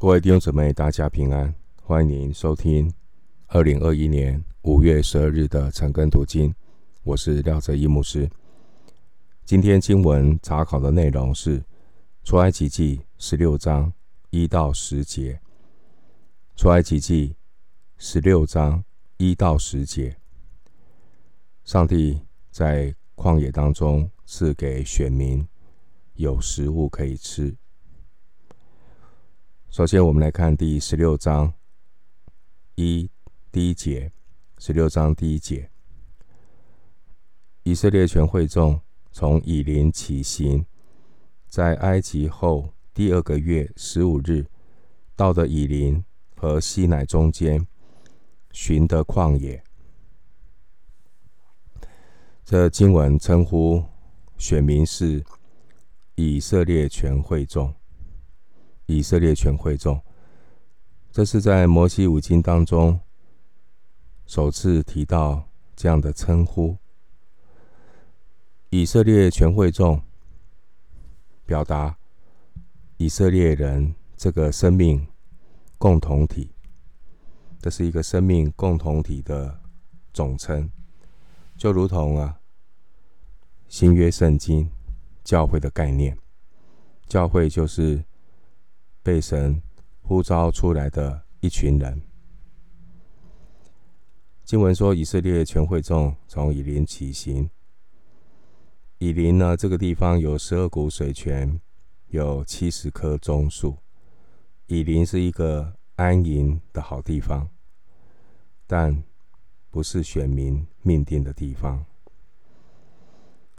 各位弟兄姊妹，大家平安！欢迎您收听二零二一年五月十二日的晨更读经。我是廖哲一牧师。今天经文查考的内容是出埃及记十六章一到十节。出埃及记十六章一到十节，上帝在旷野当中赐给选民有食物可以吃。首先，我们来看第十六章一第一节。十六章第一节，以色列全会众从以琳起行，在埃及后第二个月十五日，到的以琳和西乃中间，寻得旷野。这经文称呼选民是以色列全会众。以色列全会众，这是在摩西五经当中首次提到这样的称呼。以色列全会众，表达以色列人这个生命共同体，这是一个生命共同体的总称，就如同啊新约圣经教会的概念，教会就是。被神呼召出来的一群人。经文说，以色列全会众从以琳起行。以琳呢，这个地方有十二股水泉，有七十棵棕树。以琳是一个安营的好地方，但不是选民命定的地方。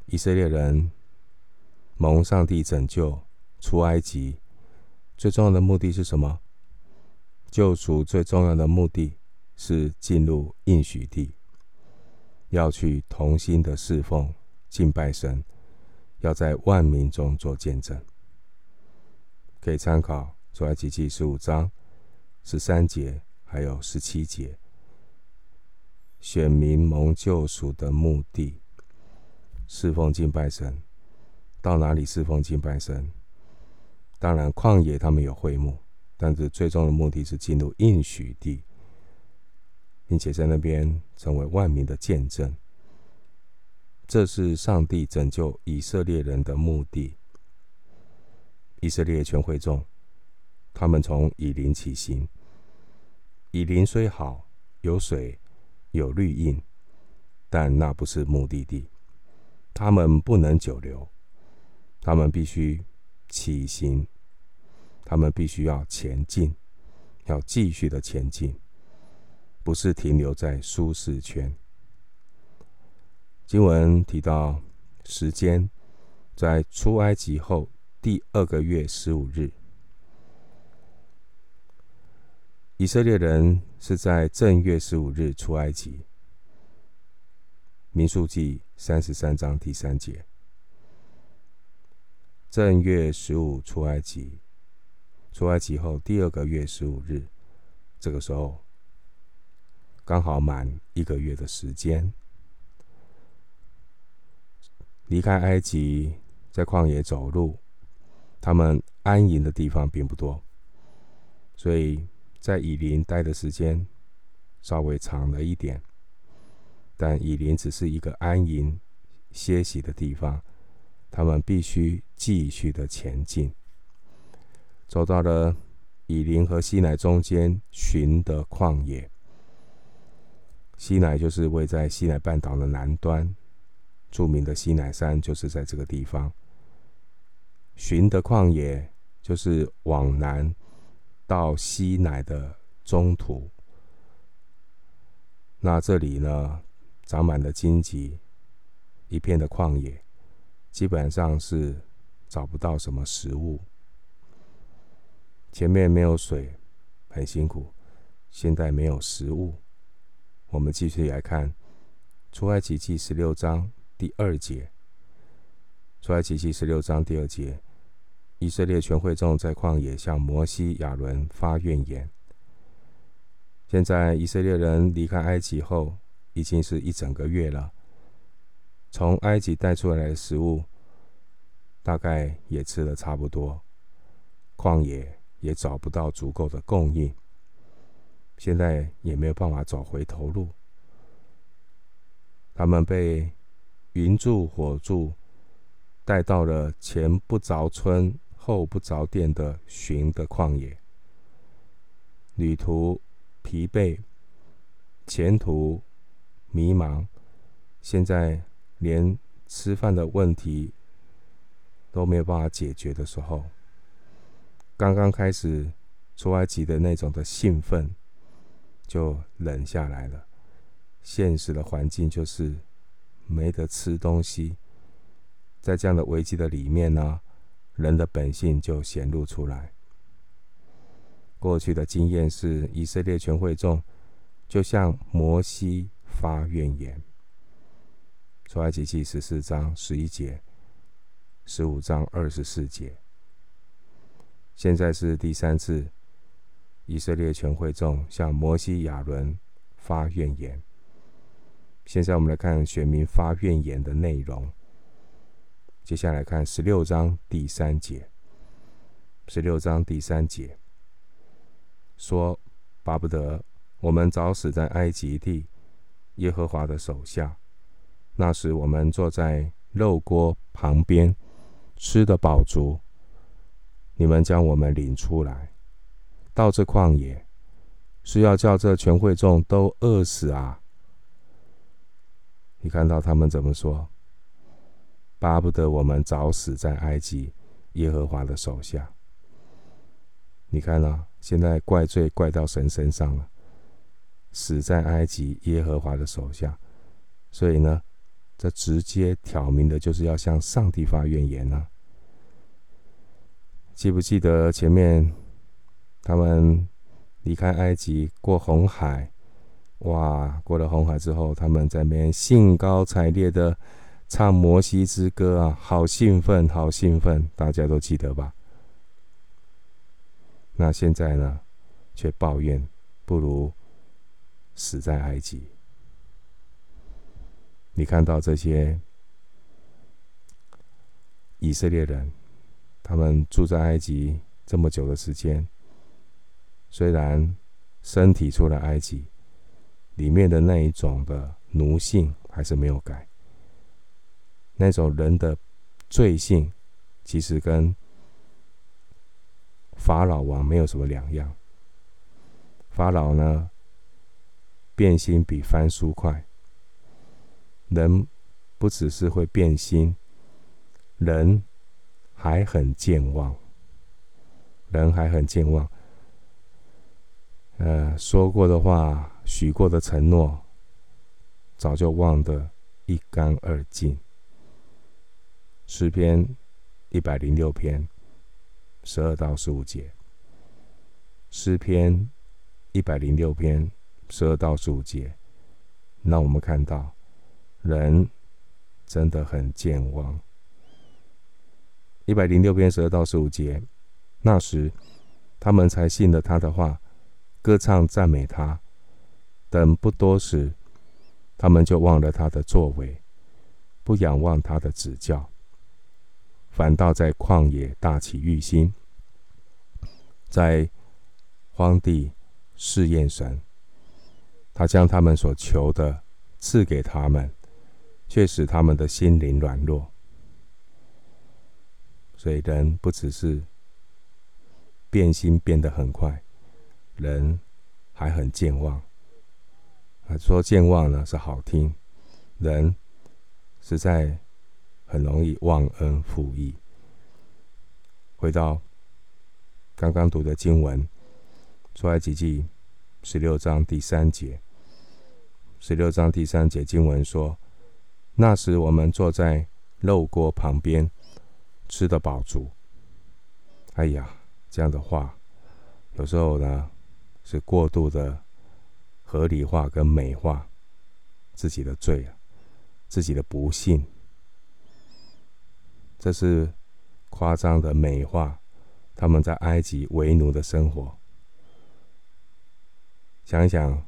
以色列人蒙上帝拯救出埃及。最重要的目的是什么？救赎最重要的目的是进入应许地，要去同心的侍奉、敬拜神，要在万民中做见证。可以参考出埃及记十五章十三节，还有十七节。选民蒙救赎的目的，侍奉敬拜神，到哪里侍奉敬拜神？当然，旷野他们有会幕，但是最终的目的是进入应许地，并且在那边成为万民的见证。这是上帝拯救以色列人的目的。以色列全会众，他们从以林起行。以林虽好，有水，有绿荫，但那不是目的地。他们不能久留，他们必须。起行，他们必须要前进，要继续的前进，不是停留在舒适圈。经文提到时间，在出埃及后第二个月十五日，以色列人是在正月十五日出埃及。民数记三十三章第三节。正月十五出埃及，出埃及后第二个月十五日，这个时候刚好满一个月的时间。离开埃及，在旷野走路，他们安营的地方并不多，所以在以林待的时间稍微长了一点。但以林只是一个安营歇息的地方。他们必须继续的前进，走到了以琳和西乃中间寻得旷野。西乃就是位在西乃半岛的南端，著名的西乃山就是在这个地方。寻得旷野就是往南到西乃的中途。那这里呢，长满了荆棘，一片的旷野。基本上是找不到什么食物，前面没有水，很辛苦。现在没有食物，我们继续来看《出埃及记》十六章第二节。《出埃及记》十六章第二节，以色列全会众在旷野向摩西、亚伦发怨言。现在以色列人离开埃及后，已经是一整个月了。从埃及带出来的食物，大概也吃得差不多。旷野也找不到足够的供应，现在也没有办法找回头路。他们被云柱火柱带到了前不着村后不着店的寻的旷野，旅途疲惫，前途迷茫，现在连吃饭的问题都没有办法解决的时候，刚刚开始出埃及的那种的兴奋就冷下来了。现实的环境就是没得吃东西，在这样的危机的里面呢，人的本性就显露出来。过去的经验是，以色列全会众就向摩西发怨言。出埃及记十四章十一节，十五章二十四节。现在是第三次，以色列全会众向摩西、亚伦发怨言。现在我们来看选民发怨言的内容。接下来看十六章第三节。十六章第三节说：“巴不得我们早死在埃及地耶和华的手下，那时我们坐在肉锅旁边，吃得饱足。你们将我们领出来，到这旷野，是要叫这全会众都饿死啊！”你看到他们怎么说？巴不得我们早死在埃及耶和华的手下。你看啊，现在怪罪怪到神身上了，死在埃及耶和华的手下。所以呢，这直接挑明的就是要向上帝发怨言呢。记不记得前面他们离开埃及过红海？哇！过了红海之后，他们在那边兴高采烈的唱摩西之歌啊，好兴奋，好兴奋！大家都记得吧？那现在呢，却抱怨不如死在埃及。你看到这些以色列人，他们住在埃及这么久的时间，虽然身体出了埃及。里面的那一种的奴性还是没有改，那种人的罪性，其实跟法老王没有什么两样。法老呢，变心比翻书快。人不只是会变心，人还很健忘，人还很健忘。呃，说过的话。许过的承诺，早就忘得一干二净。诗篇一百零六篇十二到十五节。诗篇一百零六篇十二到十五节，那我们看到人真的很健忘。一百零六篇十二到十五节，那时他们才信了他的话，歌唱赞美他。等不多时，他们就忘了他的作为，不仰望他的指教，反倒在旷野大起欲心，在荒地试验神。他将他们所求的赐给他们，却使他们的心灵软弱。所以人不只是变心变得很快，人还很健忘。说健忘呢是好听，人实在很容易忘恩负义。回到刚刚读的经文，出埃及记十六章第三节，十六章第三节经文说：“那时我们坐在肉锅旁边，吃得饱足。”哎呀，这样的话，有时候呢是过度的。合理化跟美化自己的罪啊，自己的不幸，这是夸张的美化他们在埃及为奴的生活。想一想，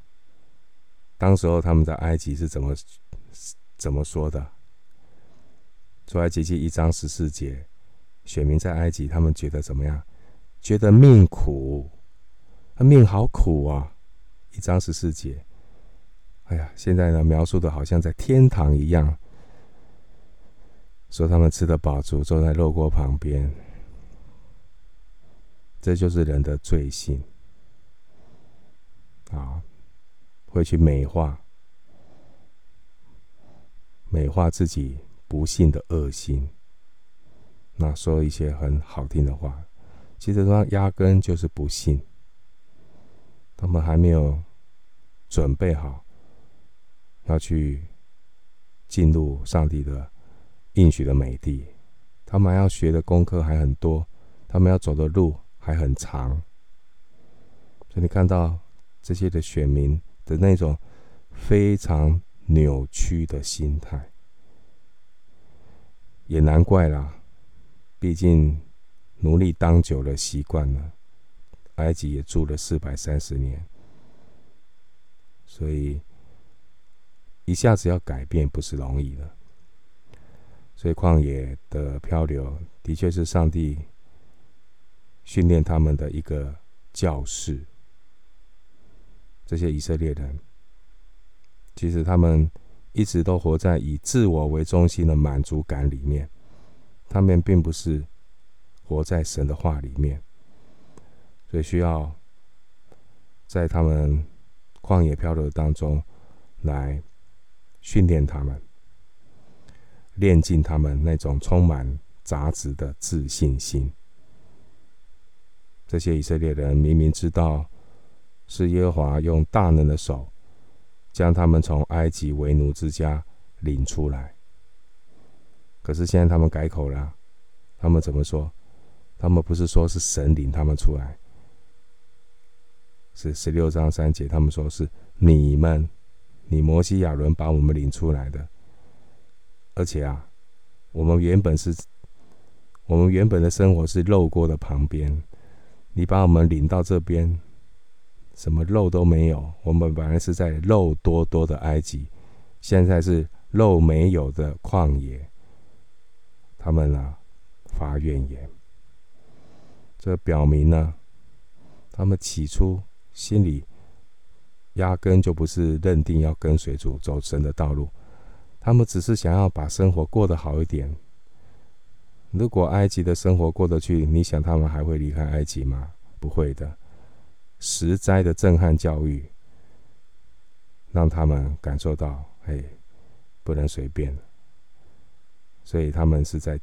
当时候他们在埃及是怎么怎么说的？出埃及记一章十四节，选民在埃及，他们觉得怎么样？觉得命苦，命好苦啊！一章十四节，哎呀，现在呢描述的好像在天堂一样，说他们吃得饱足，坐在肉锅旁边，这就是人的罪性啊，会去美化。美化自己不幸的恶心，那说一些很好听的话，其实他压根就是不信。他们还没有准备好要去进入上帝的应许的美地，他们要学的功课还很多，他们要走的路还很长。所以你看到这些的选民的那种非常。扭曲的心态，也难怪啦。毕竟奴隶当久了，习惯了，埃及也住了四百三十年，所以一下子要改变不是容易的。所以旷野的漂流的确是上帝训练他们的一个教室。这些以色列人。其实他们一直都活在以自我为中心的满足感里面，他们并不是活在神的话里面，所以需要在他们旷野漂流当中来训练他们，练尽他们那种充满杂质的自信心。这些以色列人明明知道是耶和华用大能的手。将他们从埃及为奴之家领出来，可是现在他们改口了。他们怎么说？他们不是说是神领他们出来，是十六章三节，他们说是你们，你摩西亚伦把我们领出来的。而且啊，我们原本是，我们原本的生活是肉锅的旁边，你把我们领到这边。什么肉都没有，我们本来是在肉多多的埃及，现在是肉没有的旷野。他们啊，发怨言，这表明呢，他们起初心里压根就不是认定要跟随主走神的道路，他们只是想要把生活过得好一点。如果埃及的生活过得去，你想他们还会离开埃及吗？不会的。十灾的震撼教育，让他们感受到，嘿，不能随便。所以他们是在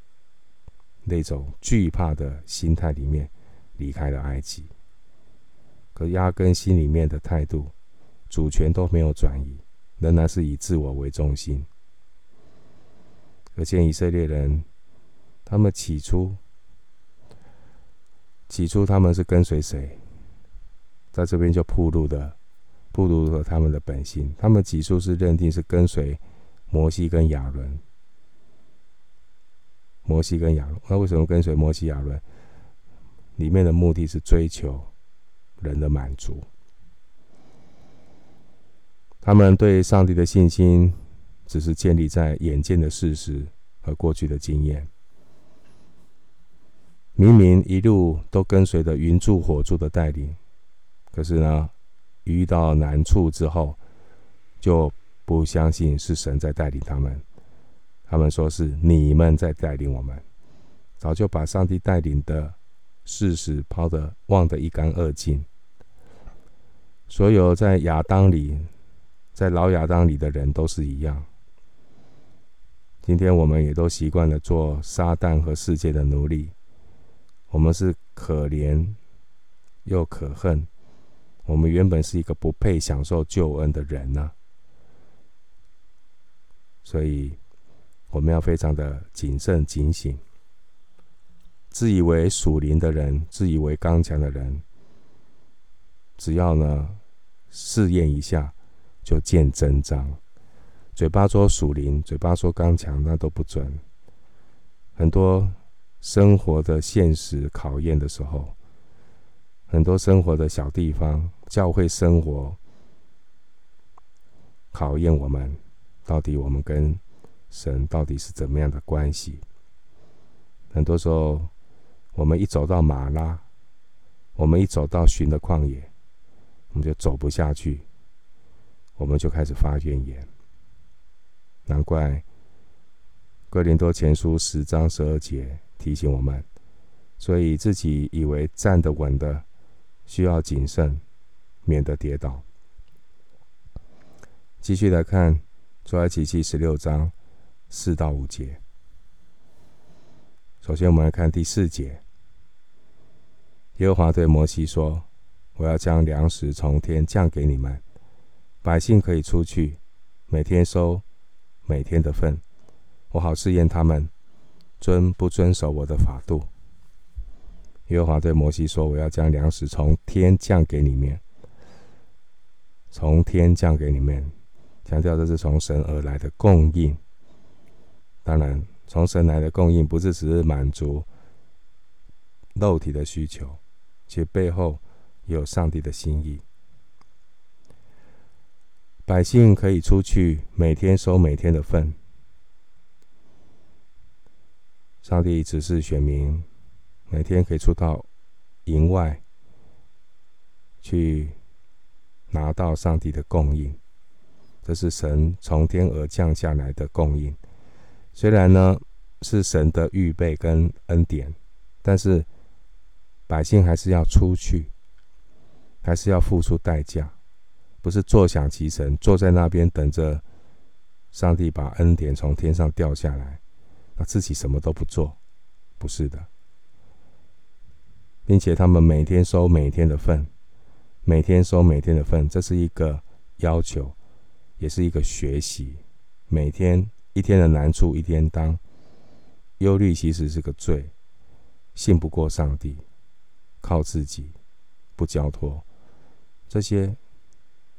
那种惧怕的心态里面离开了埃及，可压根心里面的态度、主权都没有转移，仍然是以自我为中心。可见以色列人，他们起初，起初他们是跟随谁？在这边就暴露的，暴露了他们的本性。他们起初是认定是跟随摩西跟亚伦，摩西跟亚伦。那为什么跟随摩西亚伦？里面的目的是追求人的满足。他们对上帝的信心，只是建立在眼见的事实和过去的经验。明明一路都跟随着云柱火柱的带领。可是呢，遇到难处之后，就不相信是神在带领他们。他们说是你们在带领我们，早就把上帝带领的事实抛得忘得一干二净。所有在亚当里，在老亚当里的人都是一样。今天我们也都习惯了做撒旦和世界的奴隶。我们是可怜又可恨。我们原本是一个不配享受救恩的人呢、所以我们要非常的谨慎警醒。自以为属灵的人，自以为刚强的人，只要呢试验一下，就见真章。嘴巴说属灵，嘴巴说刚强，那都不准。很多生活的现实考验的时候。很多生活的小地方，教会生活考验我们，到底我们跟神到底是怎么样的关系？很多时候，我们一走到马拉，我们一走到寻的旷野，我们就走不下去，我们就开始发怨言。难怪哥林多前书十章十二节提醒我们，所以自己以为站得稳的，需要谨慎，免得跌倒。继续来看出埃及记十六章四到五节。首先，我们来看第四节。耶和华对摩西说：“我要将粮食从天降给你们，百姓可以出去，每天收每天的份，我好试验他们遵不遵守我的法度。”耶和华对摩西说：“我要将粮食从天降给你们，从天降给你们。”强调这是从神而来的供应。当然，从神来的供应不是只是满足肉体的需求，其背后有上帝的心意。百姓可以出去，每天收每天的份。上帝指示选民，每天可以出到营外去拿到上帝的供应。这是神从天而降下来的供应，虽然呢是神的预备跟恩典，但是百姓还是要出去，还是要付出代价，不是坐享其成，坐在那边等着上帝把恩典从天上掉下来，那自己什么都不做，不是的，并且他们每天收每天的份，每天收每天的份，这是一个要求。也是一个学习，每天一天的难处一天当，忧虑其实是个罪，信不过上帝，靠自己不交托，这些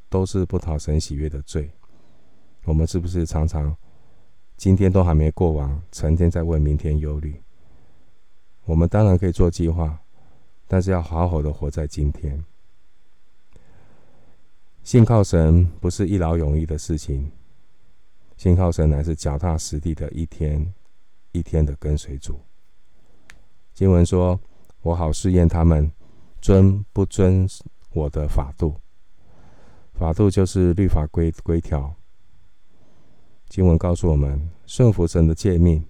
都是不讨神喜悦的罪。我们是不是常常今天都还没过完，成天在为明天忧虑？我们当然可以做计划，但是要好好的活在今天。信靠神不是一劳永逸的事情，信靠神乃是脚踏实地的，一天一天的跟随主。经文说：“我好试验他们遵不遵我的法度。”法度就是律法规规条。经文告诉我们，顺服神的诫命，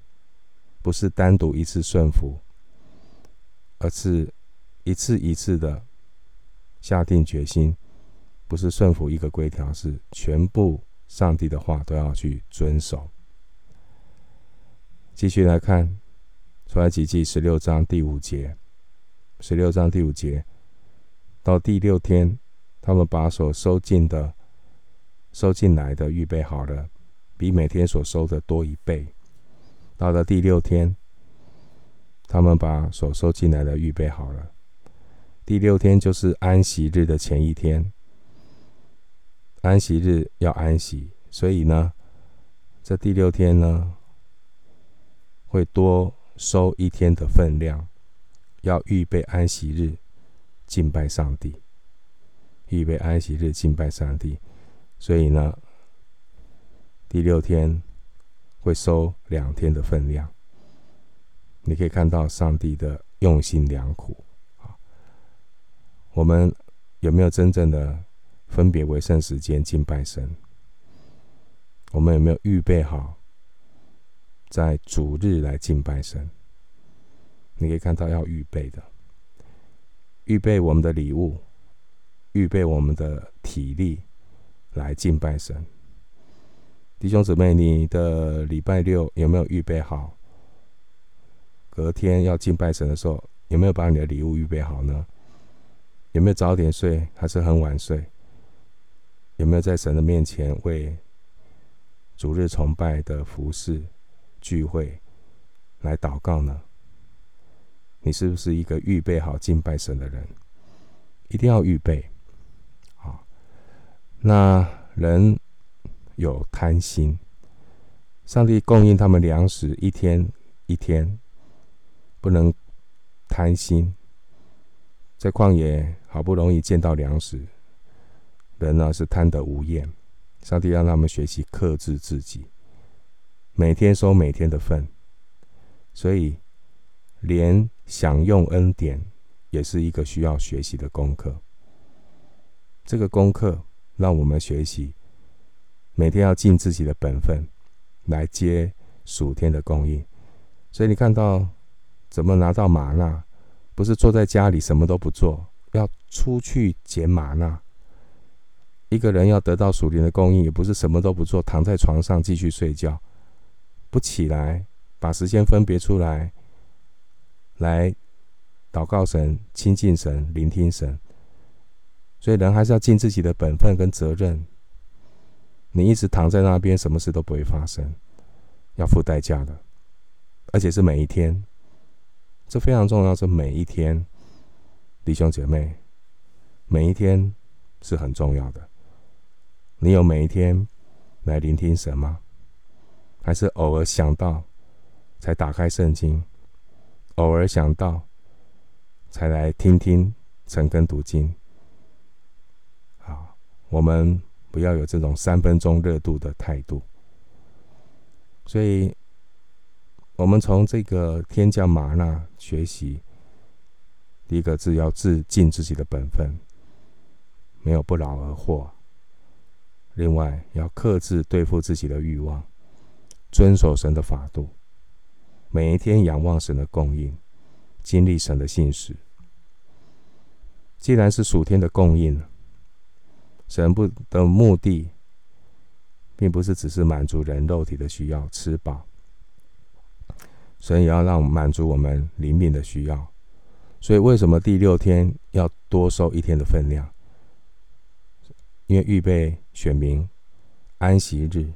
不是单独一次顺服，而是一次一次的下定决心。不是顺服一个规条，是全部上帝的话都要去遵守。继续来看出埃及记十六章第五节，十六章第五节到第六天，他们把所收进的、收进来的预备好了，比每天所收的多一倍。到了第六天，他们把所收进来的预备好了。第六天就是安息日的前一天。安息日要安息，所以呢，这第六天呢，会多收一天的分量，要预备安息日敬拜上帝，预备安息日敬拜上帝，所以呢，第六天会收两天的分量。你可以看到上帝的用心良苦，我们有没有真正的？分别为圣时间敬拜神，我们有没有预备好在主日来敬拜神？你可以看到要预备的，预备我们的礼物，预备我们的体力来敬拜神。弟兄姊妹，你的礼拜六有没有预备好？隔天要敬拜神的时候，有没有把你的礼物预备好呢？有没有早点睡，还是很晚睡？有没有在神的面前为主日崇拜的服事聚会来祷告呢？你是不是一个预备好敬拜神的人？一定要预备。好，那人有贪心，上帝供应他们粮食，一天一天，不能贪心。在旷野好不容易见到粮食。人呢是贪得无厌，上帝让他们学习克制自己，每天收每天的份，所以连享用恩典也是一个需要学习的功课。这个功课让我们学习，每天要尽自己的本分，来接属天的供应。所以你看到怎么拿到吗哪，不是坐在家里什么都不做，出去捡吗哪。一个人要得到属灵的供应，也不是什么都不做，躺在床上继续睡觉，不起来，把时间分别出来，来祷告神、亲近神、聆听神。所以人还是要尽自己的本分跟责任。你一直躺在那边，什么事都不会发生，要付代价的，而且是每一天。这非常重要，是每一天，弟兄姐妹，每一天是很重要的。你有每一天来聆听神吗？还是偶尔想到才打开圣经，偶尔想到才来听听晨更读经？好，我们不要有这种三分钟热度的态度。所以，我们从这个天降吗哪学习，第一个字要自尽自己的本分，没有不劳而获。另外，要克制对付自己的欲望，遵守神的法度，每一天仰望神的供应，经历神的信实。既然是属天的供应，神不的目的，并不是只是满足人肉体的需要，吃饱。神也要让满足我们灵命的需要。所以，为什么第六天要多收一天的分量？因为预备选民安息日，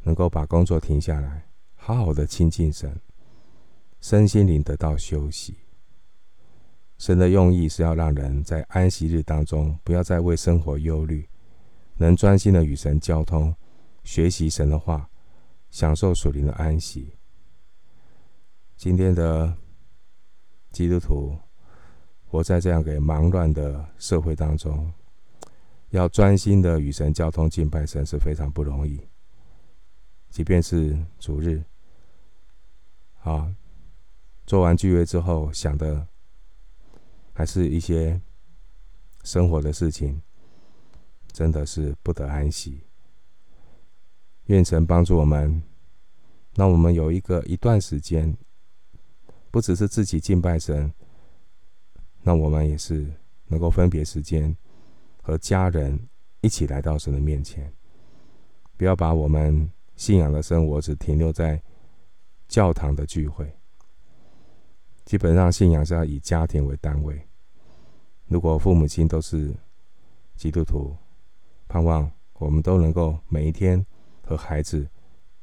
能够把工作停下来，好好的亲近神，身心灵得到休息。神的用意是要让人在安息日当中，不要再为生活忧虑，能专心的与神交通，学习神的话，享受属灵的安息。今天的基督徒活在这样个忙乱的社会当中。要专心的与神交通敬拜神是非常不容易，即便是主日，啊，做完聚会之后想的还是一些生活的事情，真的是不得安息。愿神帮助我们，让我们有一个一段时间，不只是自己敬拜神，那我们也是能够分别时间。和家人一起来到神的面前，不要把我们信仰的生活只停留在教堂的聚会。基本上，信仰是要以家庭为单位。如果父母亲都是基督徒，盼望我们都能够每一天和孩子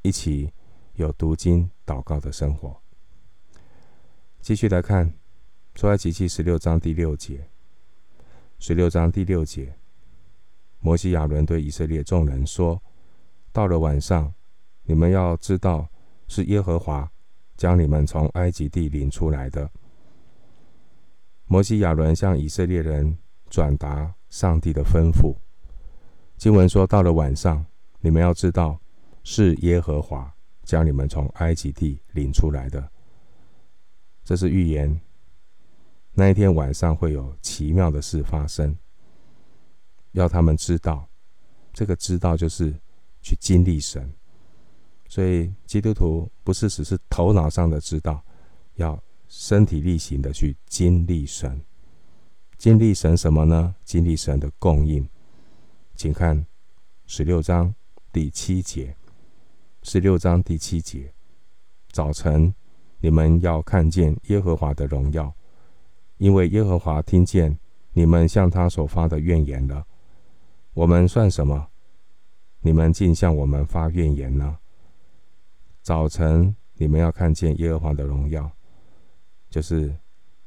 一起有读经、祷告的生活。继续来看出埃及记十六章第六节。十六章第六节，摩西亚伦对以色列众人说：“到了晚上，你们要知道是耶和华将你们从埃及地领出来的。”摩西亚伦向以色列人转达上帝的吩咐。经文说：“到了晚上，你们要知道是耶和华将你们从埃及地领出来的。”这是预言。那一天晚上会有奇妙的事发生，要他们知道，这个知道就是去经历神。所以基督徒不是只是头脑上的知道，要身体力行的去经历神。经历神什么呢？经历神的供应。请看十六章第七节。十六章第七节，早晨你们要看见耶和华的荣耀。因为耶和华听见你们向他所发的怨言了，我们算什么？你们竟向我们发怨言呢？早晨你们要看见耶和华的荣耀，就是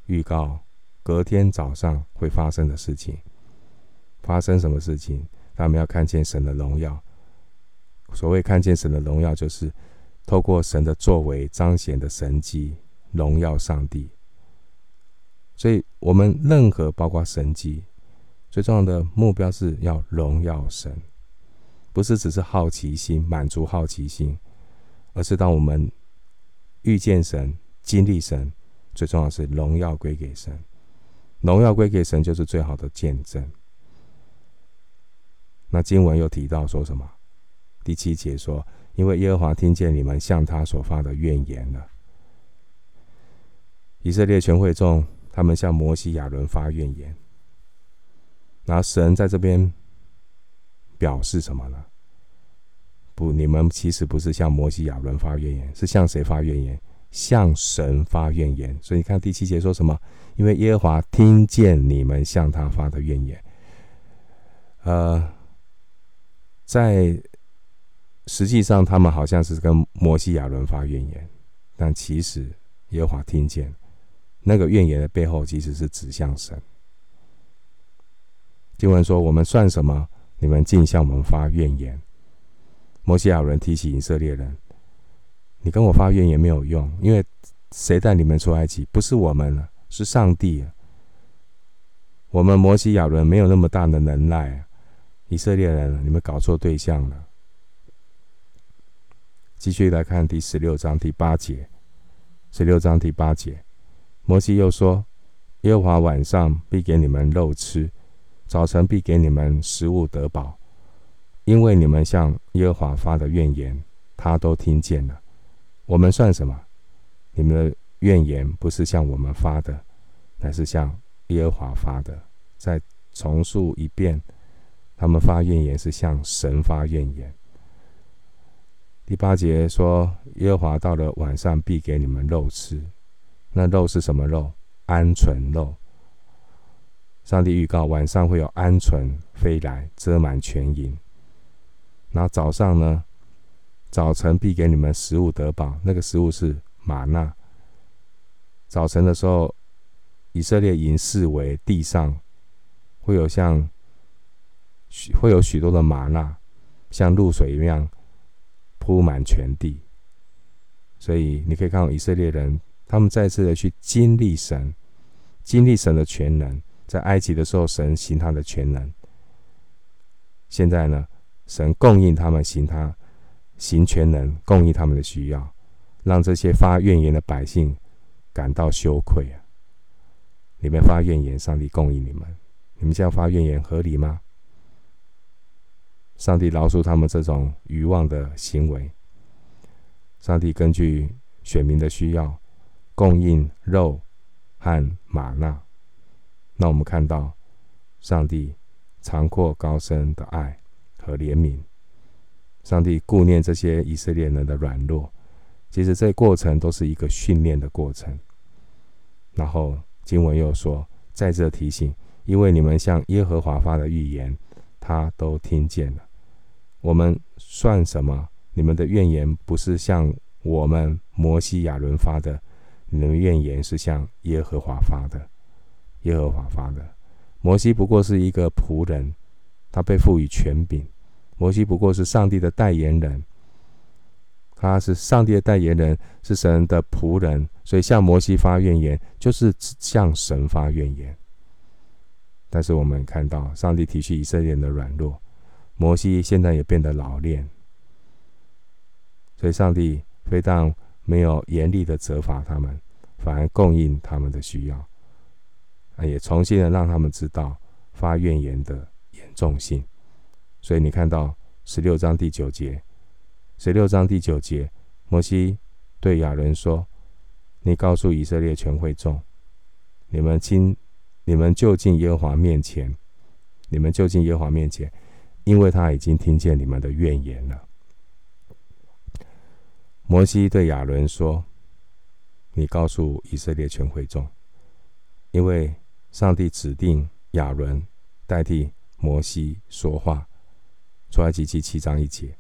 预告隔天早上会发生的事情。发生什么事情？他们要看见神的荣耀。所谓看见神的荣耀，就是透过神的作为彰显的神迹，荣耀上帝。所以，我们任何包括神迹，最重要的目标是要荣耀神，不是只是好奇心，满足好奇心，而是当我们遇见神、经历神，最重要是荣耀归给神，荣耀归给神，就是最好的见证。那经文又提到说什么？第七节说：“因为耶和华听见你们向他所发的怨言了。”以色列全会众他们向摩西、亚伦发怨言，然后神在这边表示什么呢？不，你们其实不是向摩西、亚伦发怨言，是向谁发怨言？向神发怨言。所以你看第七节说什么？因为耶和华听见你们向他发的怨言。呃，在实际上他们好像是跟摩西、亚伦发怨言，但其实耶和华听见。那个怨言的背后，其实是指向神。经文说：“我们算什么？你们竟向我们发怨言。”摩西亚人提起以色列人：“你跟我发怨言没有用，因为谁带你们出埃及？不是我们，是上帝。我们摩西亚人没有那么大的能耐。以色列人，你们搞错对象了。”继续来看第十六章第八节，十六章第八节。摩西又说：“耶和华晚上必给你们肉吃，早晨必给你们食物得饱，因为你们向耶和华发的怨言，他都听见了。我们算什么？你们的怨言不是向我们发的，乃是向耶和华发的。再重述一遍，他们发怨言是向神发怨言。第八节说：耶和华到了晚上必给你们肉吃。”那肉是什么肉？鹌鹑肉。上帝预告晚上会有鹌鹑飞来，遮满全营。然后早上呢，早晨必给你们食物得饱。那个食物是玛纳。早晨的时候，以色列营视为地上会有像会有许多的玛纳，像露水一样铺满全地。所以你可以看到以色列人。他们再次的去经历神，经历神的全能。在埃及的时候，神行他的全能。现在呢，神供应他们行他行全能，供应他们的需要，让这些发怨言的百姓感到羞愧啊！你们发怨言，上帝供应你们，你们这样发怨言合理吗？上帝饶恕他们这种愚妄的行为。上帝根据选民的需要。供应肉和玛纳，那我们看到上帝长阔高深的爱和怜悯。上帝顾念这些以色列人的软弱，其实这过程都是一个训练的过程。然后经文又说，在这提醒，因为你们向耶和华发的预言，他都听见了。我们算什么？你们的怨言不是向我们摩西亚伦发的。你们怨言是向耶和华发的，耶和华发的。摩西不过是一个仆人，他被赋予权柄。摩西不过是上帝的代言人，他是上帝的代言人，是神的仆人，所以向摩西发怨言，就是向神发怨言。但是我们看到，上帝体恤以色列人的软弱，摩西现在也变得老练，所以上帝非常没有严厉的责罚他们，反而供应他们的需要，也重新的让他们知道发怨言的严重性。所以你看到十六章第九节，十六章第九节，摩西对亚伦说：“你告诉以色列全会众，你们今你们就近耶和华面前，你们就近耶和华面前，因为他已经听见你们的怨言了。”摩西对亚伦说：“你告诉以色列全会众，因为上帝指定亚伦代替摩西说话。出埃及记七章一节，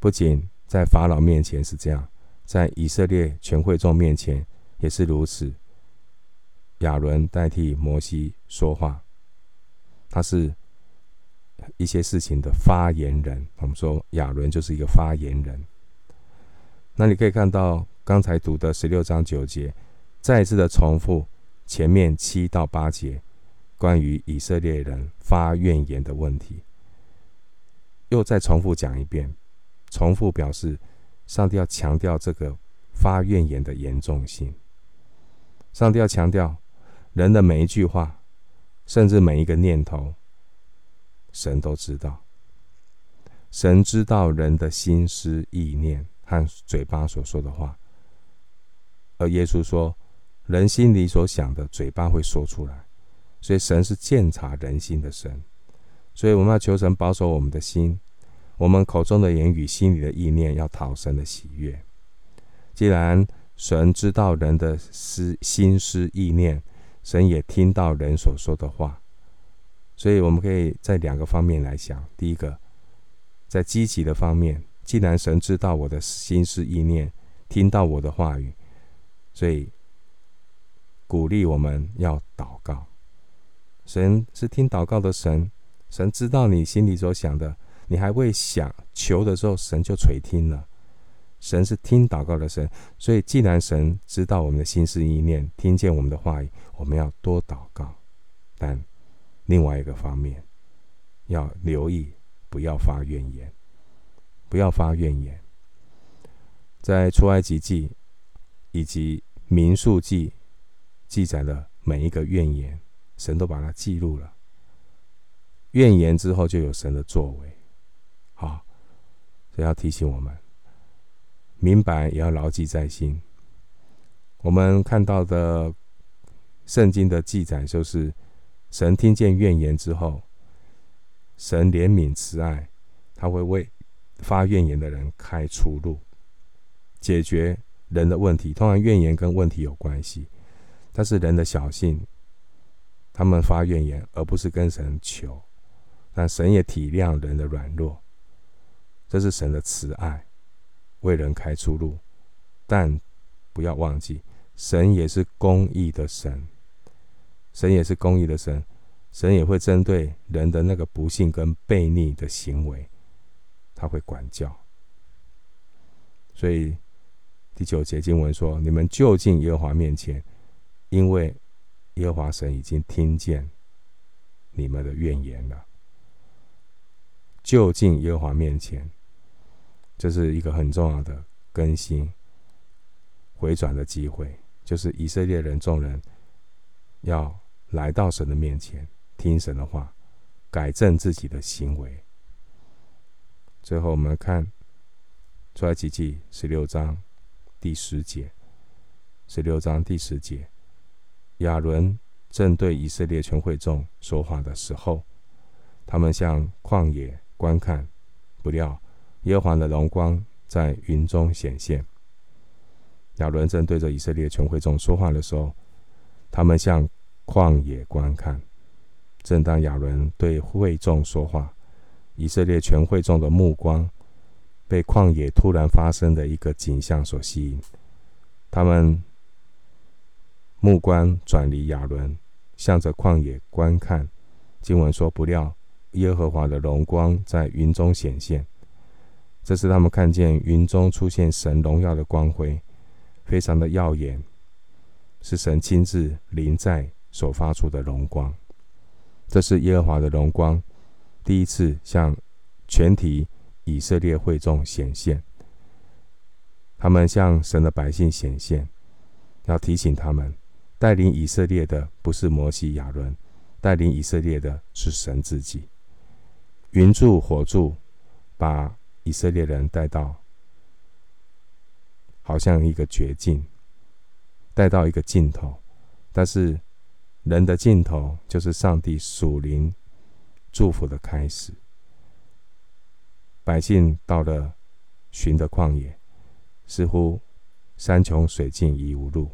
不仅在法老面前是这样，在以色列全会众面前也是如此。亚伦代替摩西说话，他是一些事情的发言人。我们说亚伦就是一个发言人。”那你可以看到刚才读的十六章九节，再一次的重复前面七到八节关于以色列人发怨言的问题，又再重复讲一遍，重复表示上帝要强调这个发怨言的严重性。上帝要强调，人的每一句话，甚至每一个念头，神都知道。神知道人的心思意念和嘴巴所说的话，而耶稣说，人心里所想的，嘴巴会说出来。所以神是鉴察人心的神，所以我们要求神保守我们的心，我们口中的言语、心里的意念要讨神的喜悦。既然神知道人的思心思意念，神也听到人所说的话，所以我们可以在两个方面来想：第一个，在积极的方面，既然神知道我的心思意念，听到我的话语，所以鼓励我们要祷告。神是听祷告的神，神知道你心里所想的，你还未想求的时候，神就垂听了。神是听祷告的神，所以既然神知道我们的心思意念，听见我们的话语，我们要多祷告。但另外一个方面，要留意，不要发怨言，不要发怨言。在出埃及记以及民数记记载了每一个怨言。神都把它记录了，怨言之后就有神的作为，好，所以要提醒我们，明白也要牢记在心。我们看到的圣经的记载，就是神听见怨言之后，神怜悯慈爱，他会为发怨言的人开出路，解决人的问题。通常怨言跟问题有关系，但是人的小性。他们发怨言，而不是跟神求，但神也体谅人的软弱，这是神的慈爱，为人开出路。但不要忘记，神也是公义的神，神也是公义的神，神也会针对人的那个不幸跟悖逆的行为，他会管教。所以第九节经文说：“你们就近耶和华面前，因为。”耶和华神已经听见你们的怨言了，就近耶和华面前，这是一个很重要的更新、回转的机会，就是以色列人众人要来到神的面前，听神的话，改正自己的行为。最后，我们看出埃及记十六章第十节，十六章第十节。亚伦正对以色列全会众说话的时候，他们向旷野观看，不料耶和华的荣光在云中显现。亚伦正对着以色列全会众说话的时候，他们向旷野观看。正当亚伦对会众说话，以色列全会众的目光被旷野突然发生的一个景象所吸引，他们。目光转离亚伦，向着旷野观看。经文说：“不料耶和华的荣光在云中显现。”这是他们看见云中出现神荣耀的光辉，非常的耀眼，是神亲自临在所发出的荣光。这是耶和华的荣光第一次向全体以色列会众显现。他们向神的百姓显现，要提醒他们。带领以色列的不是摩西、亚伦，带领以色列的是神自己。云柱火柱把以色列人带到，好像一个绝境，带到一个尽头。但是人的尽头就是上帝属灵祝福的开始。百姓到了寻的旷野，似乎山穷水尽已无路，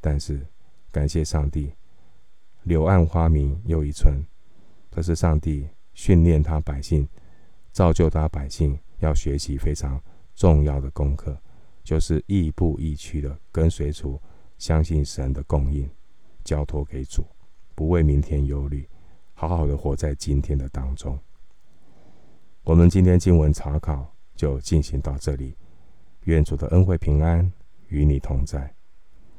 但是。感谢上帝，柳暗花明又一村。这是上帝训练他百姓、造就他百姓要学习非常重要的功课，就是亦步亦趋的跟随主，相信神的供应，交托给主，不为明天忧虑，好好的活在今天的当中。我们今天经文查考就进行到这里，愿主的恩惠平安与你同在。